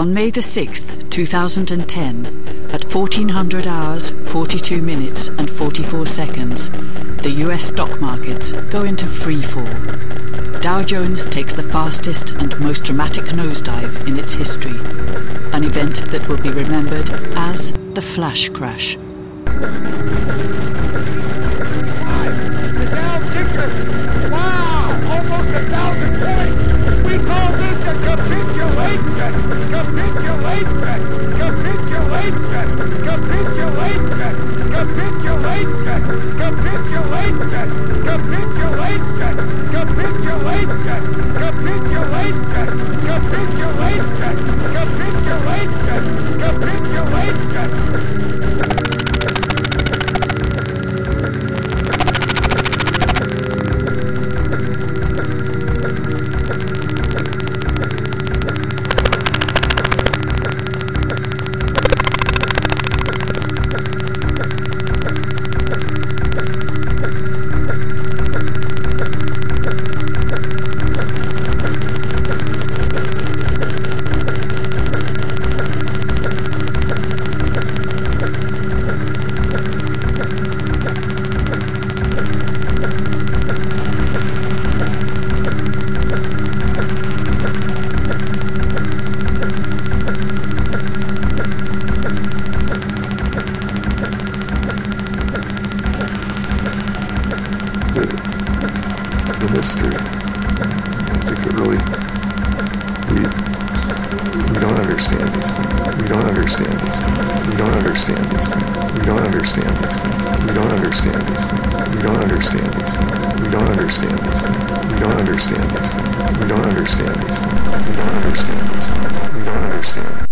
On May the 6th, 2010, at 1400 hours, 42 minutes, and 44 seconds, the US stock markets go into free fall. Dow Jones takes the fastest and most dramatic nosedive in its history, an event that will be remembered as the Flash Crash. Take back. The, the mystery. I think it really we we don't understand these things. We don't understand these things. We don't understand these things. We don't understand these things. We don't understand these things. We don't understand these things. We don't understand these things. We don't understand these things. We don't understand these things. We don't understand these things. We don't understand.